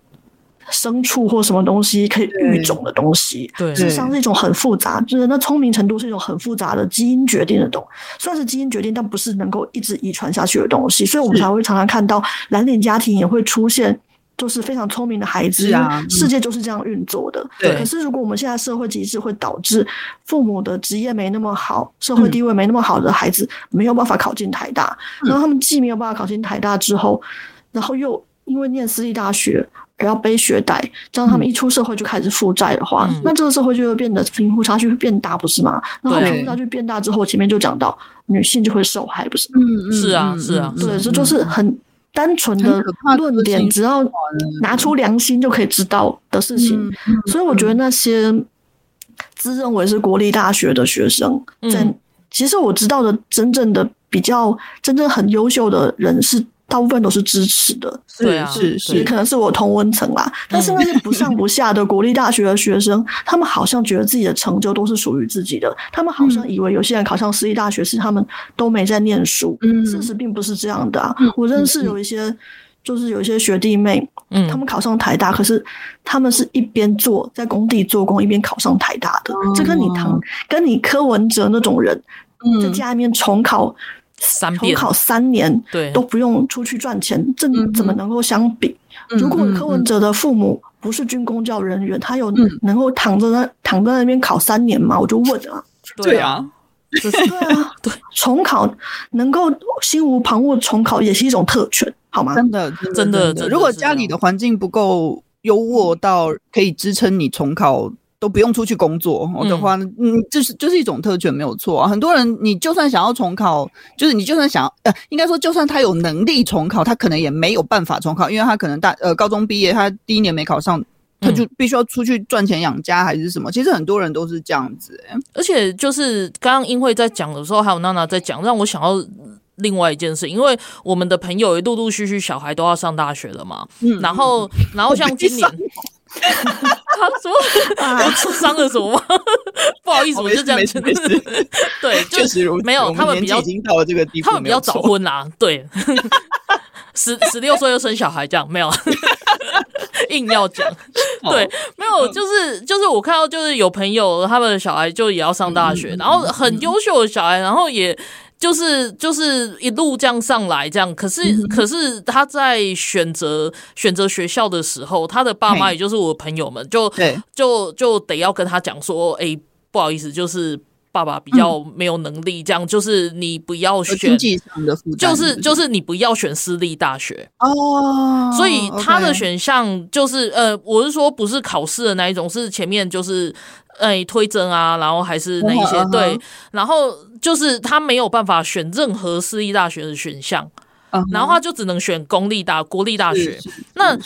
牲畜或什么东西可以育种的东西，对，智商是一种很复杂，就是那聪明程度是一种很复杂的基因决定的东西，算是基因决定，但不是能够一直遗传下去的东西，所以我们才会常常看到蓝领家庭也会出现，就是非常聪明的孩子，啊、世界就是这样运作的。对，可是如果我们现在社会机制会导致父母的职业没那么好，社会地位没那么好的孩子没有办法考进台大，然后他们既没有办法考进台大之后。然后又因为念私立大学而要背学贷，这样他们一出社会就开始负债的话，嗯、那这个社会就会变得贫富差距会变大，不是吗？然后贫富差距变大之后，前面就讲到女性就会受害，不是吗？嗯，是啊，是啊，对，这就是很单纯的论点，只要拿出良心就可以知道的事情。所以我觉得那些自认为是国立大学的学生，在其实我知道的真正的比较真正很优秀的人是。大部分都是支持的，对啊，是是，可能是我同温层啦。但是那些不上不下的国立大学的学生，他们好像觉得自己的成就都是属于自己的，他们好像以为有些人考上私立大学是他们都没在念书，嗯，事实并不是这样的啊。我认识有一些，就是有一些学弟妹，嗯，他们考上台大，可是他们是一边做在工地做工，一边考上台大的。这跟你唐，跟你柯文哲那种人，在家里面重考。三重考三年，对，都不用出去赚钱，这怎么能够相比？如果柯文哲的父母不是军公教人员，他有能够躺在那躺在那边考三年吗？我就问啊。对啊，对啊，对，重考能够心无旁骛重考也是一种特权，好吗？真的，真的，如果家里的环境不够优渥到可以支撑你重考。都不用出去工作的话，嗯，就是就是一种特权，没有错啊。很多人，你就算想要重考，就是你就算想要，呃，应该说，就算他有能力重考，他可能也没有办法重考，因为他可能大呃高中毕业，他第一年没考上，他就必须要出去赚钱养家还是什么。其实很多人都是这样子，欸，而且就是刚刚英慧在讲的时候，还有娜娜在讲，让我想要。另外一件事，因为我们的朋友也陆陆续续小孩都要上大学了嘛，嗯、然后然后像今年。他说：“我受伤了什么吗？不好意思，我就这样子。对，就是没有他们比较已经到了这个地步，他们比较早婚啦。对，十十六岁又生小孩，这样没有，硬要讲。对，没有，就是就是我看到就是有朋友他们的小孩就也要上大学，然后很优秀的小孩，然后也。”就是就是一路这样上来，这样。可是、嗯、可是他在选择选择学校的时候，他的爸妈也就是我的朋友们，就就就得要跟他讲说，哎、欸，不好意思，就是爸爸比较没有能力，这样。就是你不要选，就是就是你不要选私立大学哦。所以他的选项就是呃，我是说不是考试的那一种，是前面就是。哎，推甄啊，然后还是那一些、uh -huh. 对，然后就是他没有办法选任何私立大学的选项，uh -huh. 然后他就只能选公立大、国立大学。那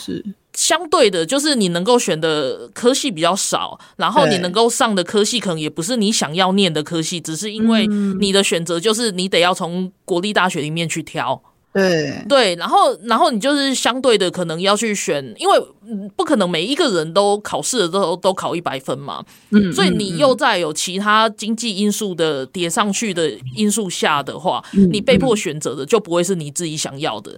相对的，就是你能够选的科系比较少，然后你能够上的科系可能也不是你想要念的科系，只是因为你的选择就是你得要从国立大学里面去挑。对对，然后然后你就是相对的可能要去选，因为不可能每一个人都考试的时候都考一百分嘛，嗯，所以你又在有其他经济因素的叠上去的因素下的话，嗯，你被迫选择的就不会是你自己想要的。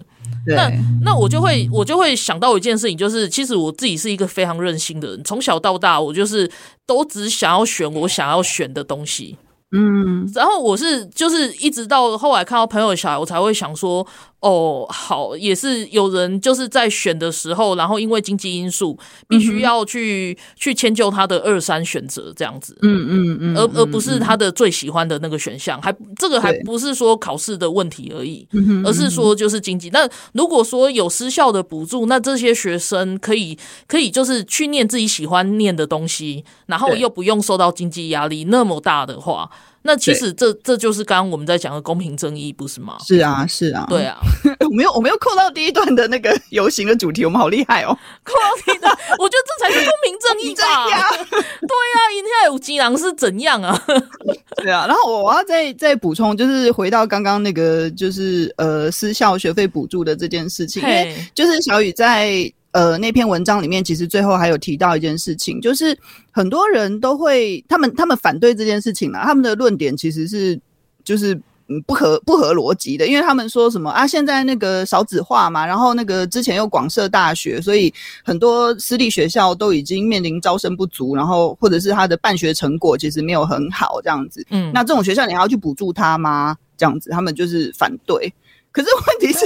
嗯，那那我就会我就会想到一件事情，就是其实我自己是一个非常任性的人，从小到大我就是都只想要选我想要选的东西。嗯，然后我是就是一直到后来看到朋友小孩，我才会想说，哦，好，也是有人就是在选的时候，然后因为经济因素，必须要去、嗯、去迁就他的二三选择这样子，嗯嗯嗯，而而不是他的最喜欢的那个选项，还这个还不是说考试的问题而已，而是说就是经济。那如果说有失效的补助，那这些学生可以可以就是去念自己喜欢念的东西，然后又不用受到经济压力那么大的话。那其实这这就是刚刚我们在讲的公平正义，不是吗？是啊，是啊，对啊。我没有，我没有扣到第一段的那个游行的主题，我们好厉害哦！扣到第一段，我觉得这才是公平正义吧？对呀、啊，阴天有吉郎是怎样啊？对啊。然后我我要再再补充，就是回到刚刚那个，就是呃，私校学费补助的这件事情，因为就是小雨在。呃，那篇文章里面其实最后还有提到一件事情，就是很多人都会，他们他们反对这件事情呢，他们的论点其实是就是嗯不合不合逻辑的，因为他们说什么啊，现在那个少子化嘛，然后那个之前又广设大学，所以很多私立学校都已经面临招生不足，然后或者是他的办学成果其实没有很好这样子，嗯，那这种学校你还要去补助他吗？这样子，他们就是反对，可是问题是。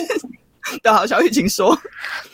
对，好，小雨请说。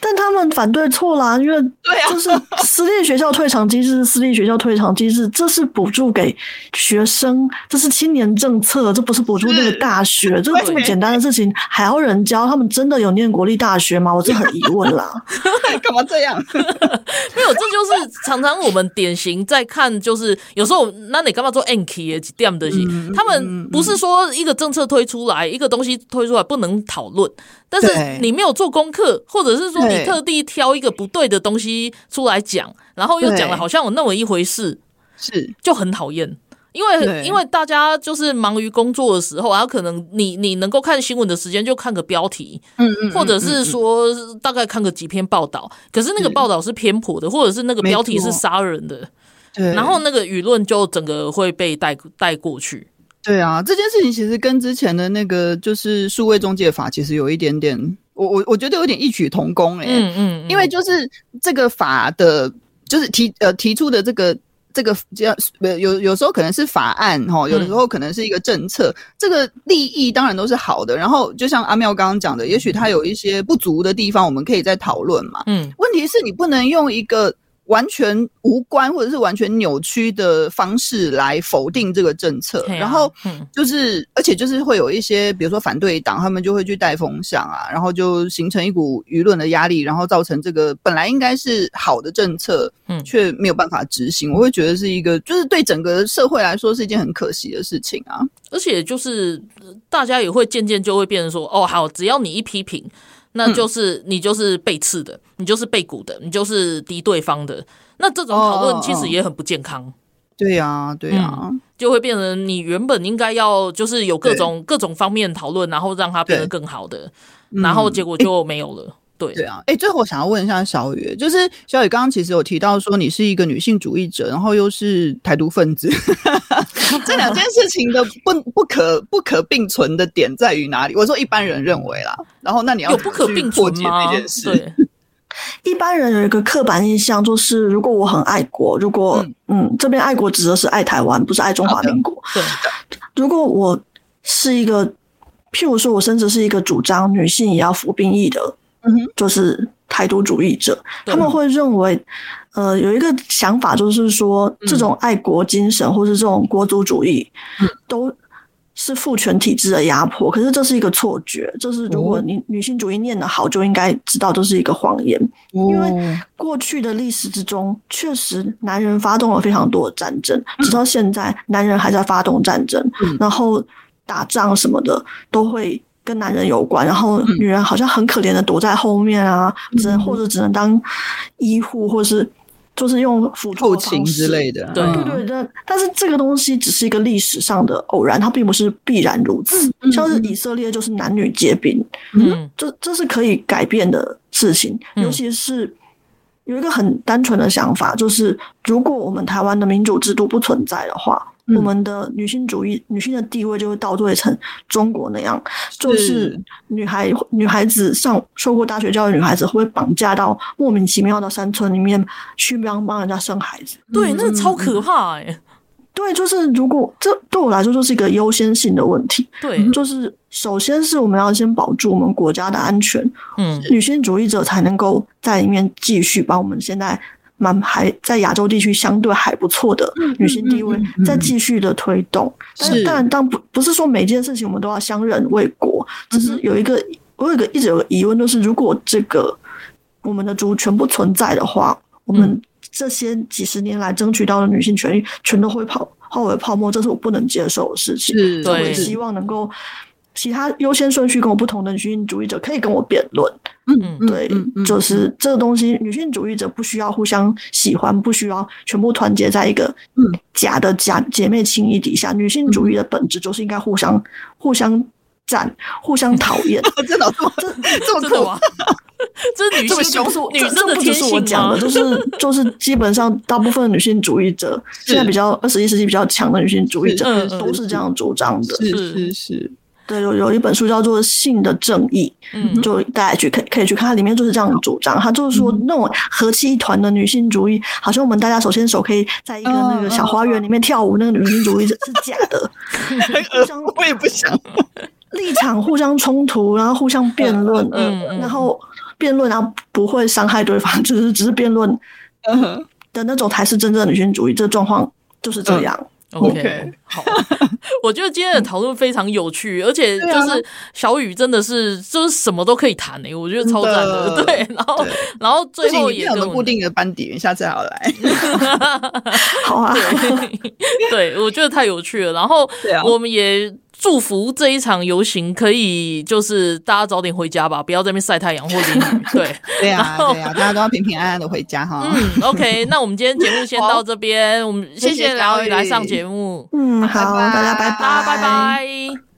但他们反对错啦，因为对啊，就是私立学校退场机制，私立学校退场机制，这是补助给学生，这是青年政策，这不是补助那个大学，这个这么简单的事情还要人教？他们真的有念国立大学吗？我是很疑问啦。干嘛这样？没有，这就是常常我们典型在看，就是有时候那你干嘛做样的东西？他们不是说一个政策推出来，一个东西推出来不能讨论。但是你没有做功课，或者是说你特地挑一个不对的东西出来讲，然后又讲了好像有那么一回事，是。就很讨厌。因为因为大家就是忙于工作的时候，然后可能你你能够看新闻的时间就看个标题，嗯嗯，或者是说大概看个几篇报道，可是那个报道是偏颇的，或者是那个标题是杀人的，对，然后那个舆论就整个会被带带过去。对啊，这件事情其实跟之前的那个就是数位中介法其实有一点点，我我我觉得有点异曲同工哎、欸。嗯嗯，因为就是这个法的，就是提呃提出的这个这个这样有有时候可能是法案哈，有的时候可能是一个政策，嗯、这个利益当然都是好的。然后就像阿妙刚刚讲的，也许它有一些不足的地方，我们可以再讨论嘛。嗯，问题是你不能用一个。完全无关或者是完全扭曲的方式来否定这个政策，啊、然后就是、嗯，而且就是会有一些，比如说反对党，他们就会去带风向啊，然后就形成一股舆论的压力，然后造成这个本来应该是好的政策，嗯，却没有办法执行。我会觉得是一个，就是对整个社会来说是一件很可惜的事情啊。而且就是大家也会渐渐就会变成说，哦，好，只要你一批评。那就是你就是被刺的，你就是被鼓的，你就是敌对方的。那这种讨论其实也很不健康。对呀，对呀。就会变成你原本应该要就是有各种各种方面讨论，然后让它变得更好的，然后结果就没有了。嗯对对啊，哎，最后我想要问一下小雨，就是小雨刚刚其实有提到说你是一个女性主义者，然后又是台独分子，这两件事情的不不可不可并存的点在于哪里？我说一般人认为啦，然后那你要有不可并存吗？这件事，一般人有一个刻板印象，就是如果我很爱国，如果嗯，嗯，这边爱国指的是爱台湾，不是爱中华民国。对，如果我是一个，譬如说我甚至是一个主张女性也要服兵役的。嗯哼，就是台独主义者，他们会认为，呃，有一个想法，就是说，这种爱国精神或是这种国族主义，都是父权体制的压迫。可是这是一个错觉，就是如果你女性主义念得好，就应该知道这是一个谎言。因为过去的历史之中，确实男人发动了非常多的战争，直到现在，男人还在发动战争，然后打仗什么的都会。跟男人有关，然后女人好像很可怜的躲在后面啊，嗯、只能或者只能当医护，或是就是用辅助后勤之类的。对对对，但但是这个东西只是一个历史上的偶然，它并不是必然如此。嗯、像是以色列就是男女皆兵，嗯，这这是可以改变的事情。嗯、尤其是有一个很单纯的想法，就是如果我们台湾的民主制度不存在的话。我们的女性主义，女性的地位就会倒退成中国那样，就是女孩女孩子上受过大学教育，女孩子会被绑架到莫名其妙的山村里面去帮帮人家生孩子。对，那个超可怕哎、欸。对，就是如果这对我来说就是一个优先性的问题。对，就是首先是我们要先保住我们国家的安全。嗯，女性主义者才能够在里面继续把我们现在。蛮还在亚洲地区相对还不错的女性地位，在继续的推动。但是当然，当不不是说每件事情我们都要相认为国，只是有一个我有一个一直有个疑问，就是如果这个我们的族全部存在的话，我们这些几十年来争取到的女性权益全都会泡化为泡沫，这是我不能接受的事情。是，我也希望能够。其他优先顺序跟我不同的女性主义者可以跟我辩论，嗯嗯，对，就是这个东西，女性主义者不需要互相喜欢，不需要全部团结在一个嗯假的假姐妹情谊底下。女性主义的本质就是应该互相互相战，互相讨厌。真的这么这 么酷啊？这是女性，是女生的天性吗？我讲的就是就是基本上大部分女性主义者，现在比较二十一世纪比较强的女性主义者都是这样主张的，是是是。对，有有一本书叫做《性的正义》，嗯，就大家去可以可以去看，它里面就是这样的主张。他就是说，那种和气一团的女性主义，好像我们大家手牵手可以在一个那个小花园里面跳舞，那个女性主义是是假的。我也不想 立场互相冲突，然后互相辩论，嗯，然后辩论然后不会伤害对方，就是只是辩论，嗯的那种才是真正的女性主义。这个状况就是这样。OK，好，我觉得今天的讨论非常有趣，而且就是小雨真的是就是什么都可以谈诶、欸，我觉得超赞的。对，然后然后最后也有固定的班底，下次还要来。好啊，对，我觉得太有趣了。然后我们也。祝福这一场游行可以，就是大家早点回家吧，不要在那边晒太阳或淋雨。对，对呀，对呀，大家都要平平安安的回家哈。嗯，OK，那我们今天节目先到这边，我们谢谢小雨来上节目。嗯，好，大家拜拜，拜拜。